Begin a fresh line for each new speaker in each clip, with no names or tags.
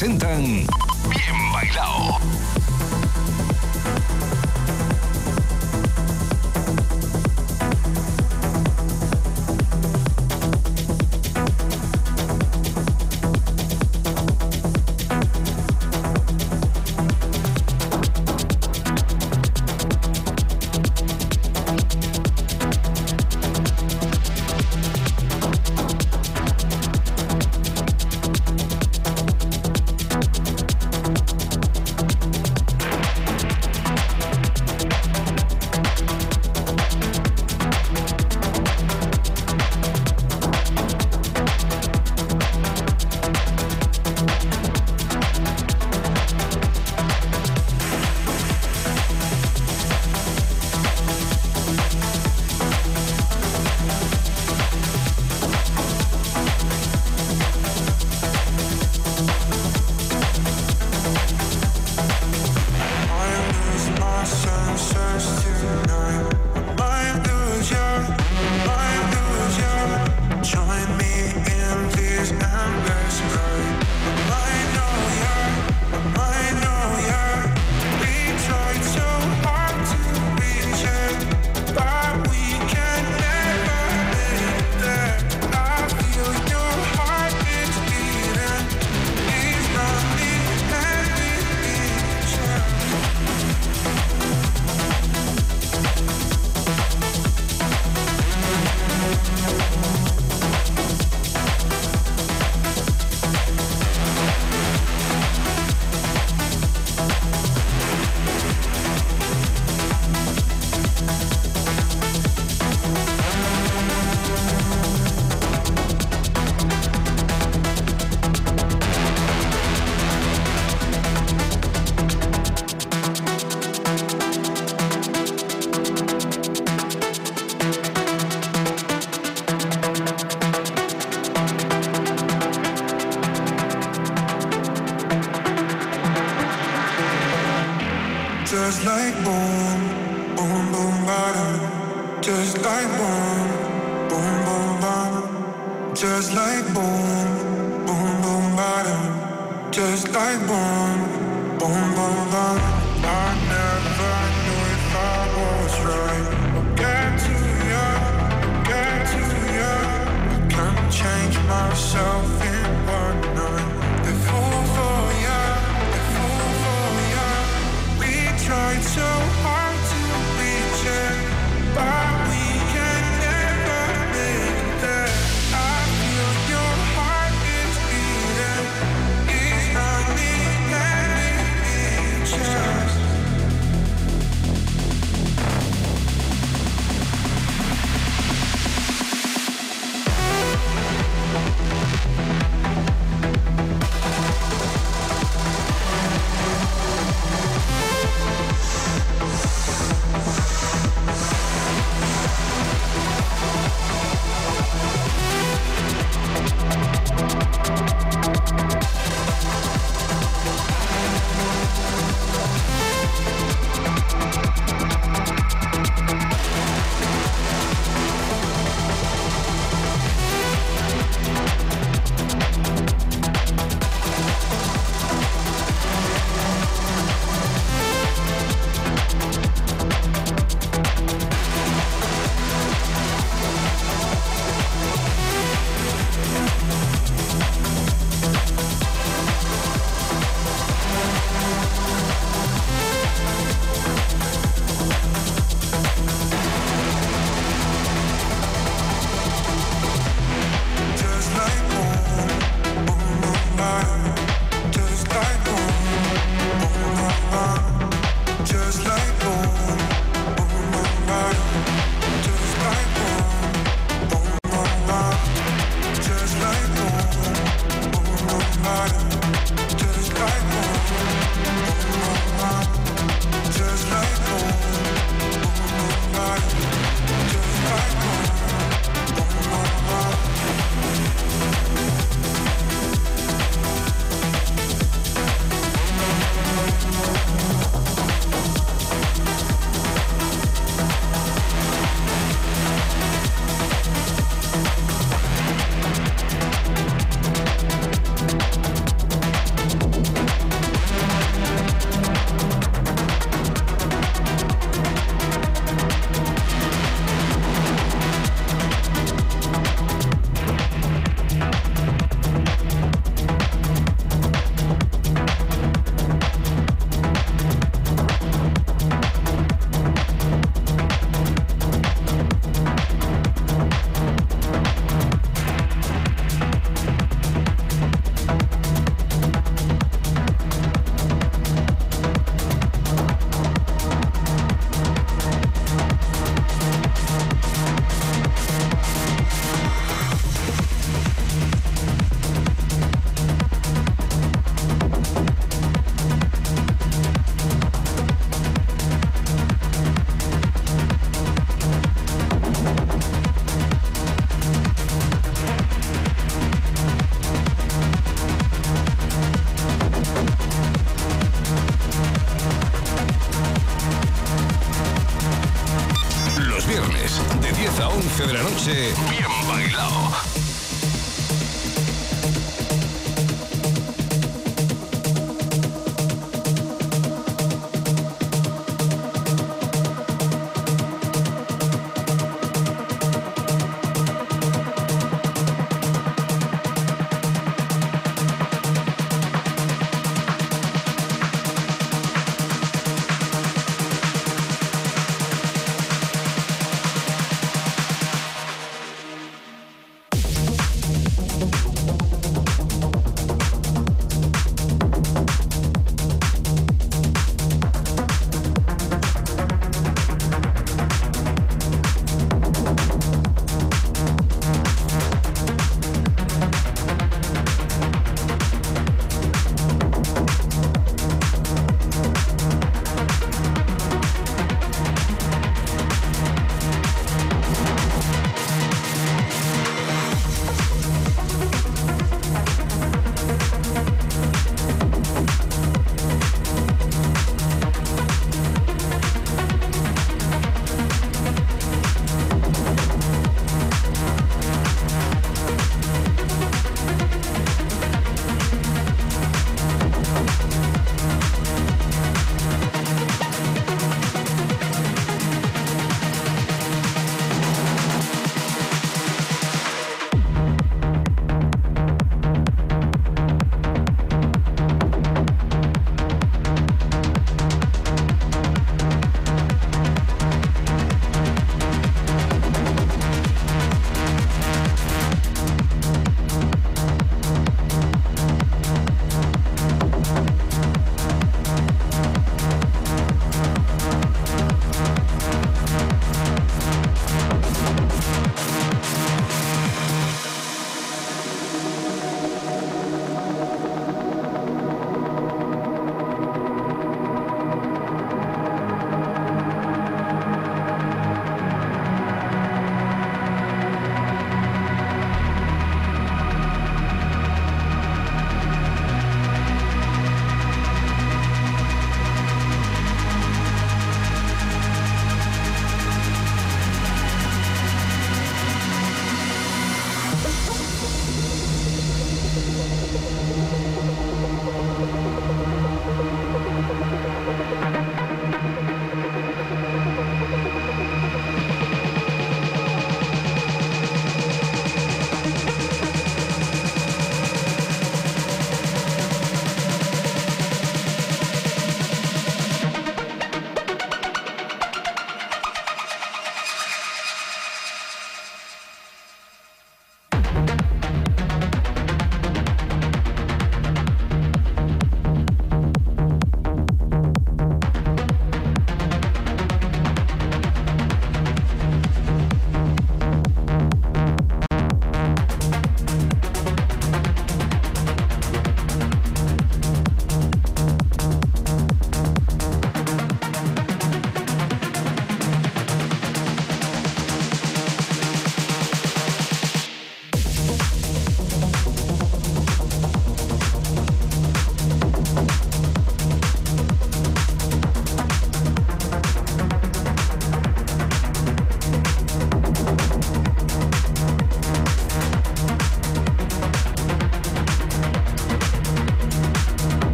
Presentan Bien Bailado.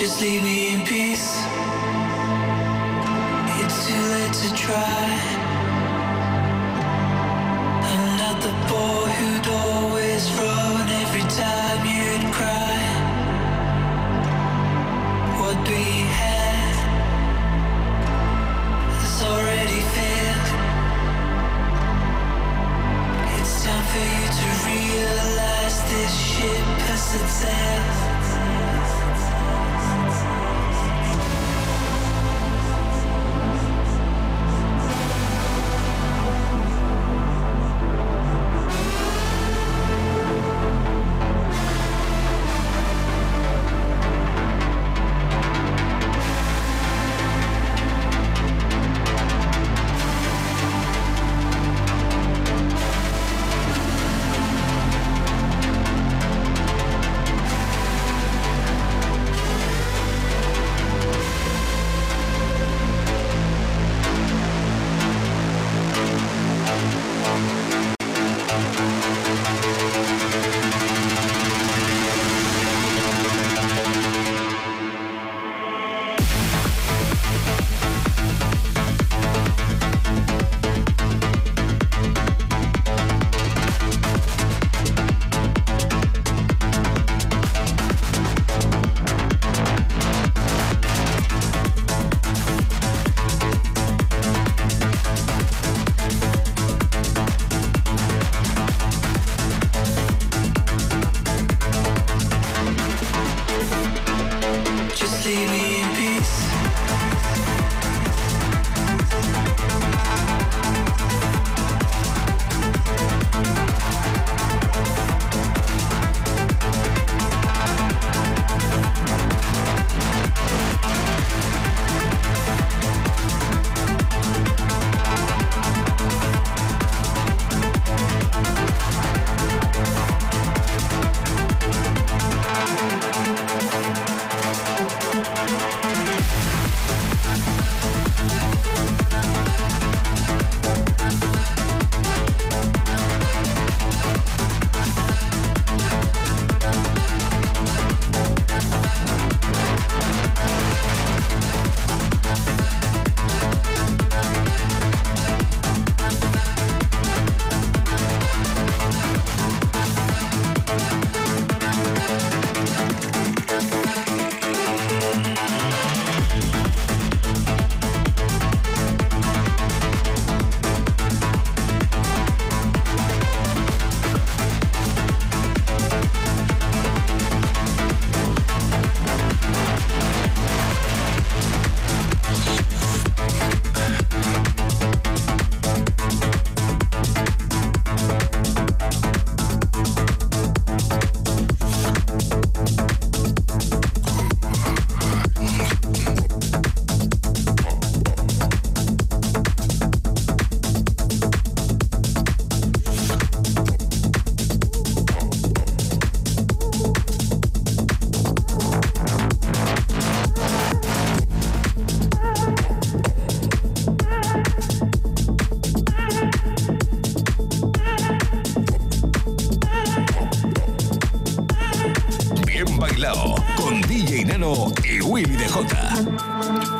Just leave me in peace. It's too late to try. I'm not the boy who don't. baby
DJ Nano y Willy DJ.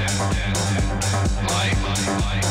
Life, life,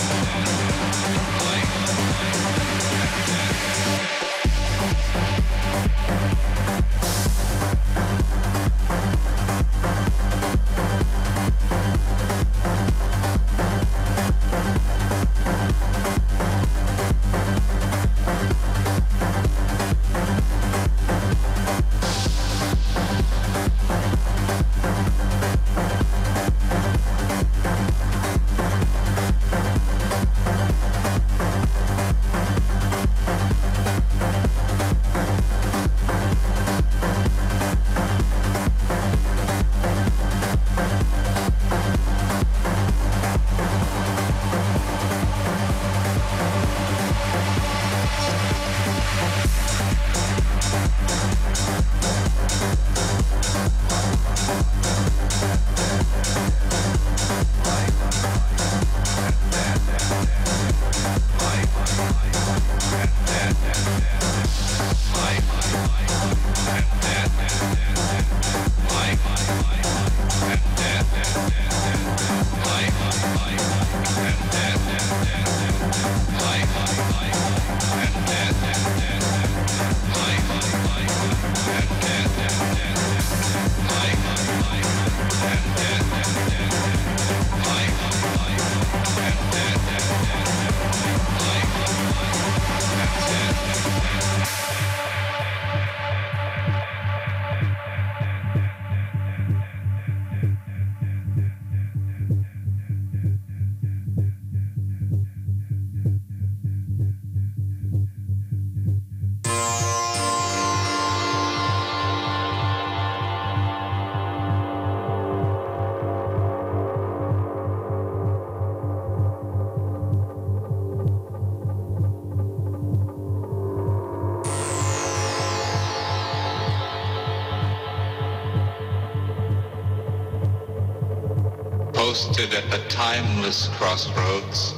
stood at the timeless crossroads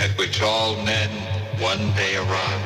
at which all men one day arrive.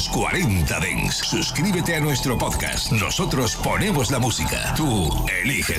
los 40 Dents. Suscríbete a nuestro podcast. Nosotros ponemos la música. Tú eliges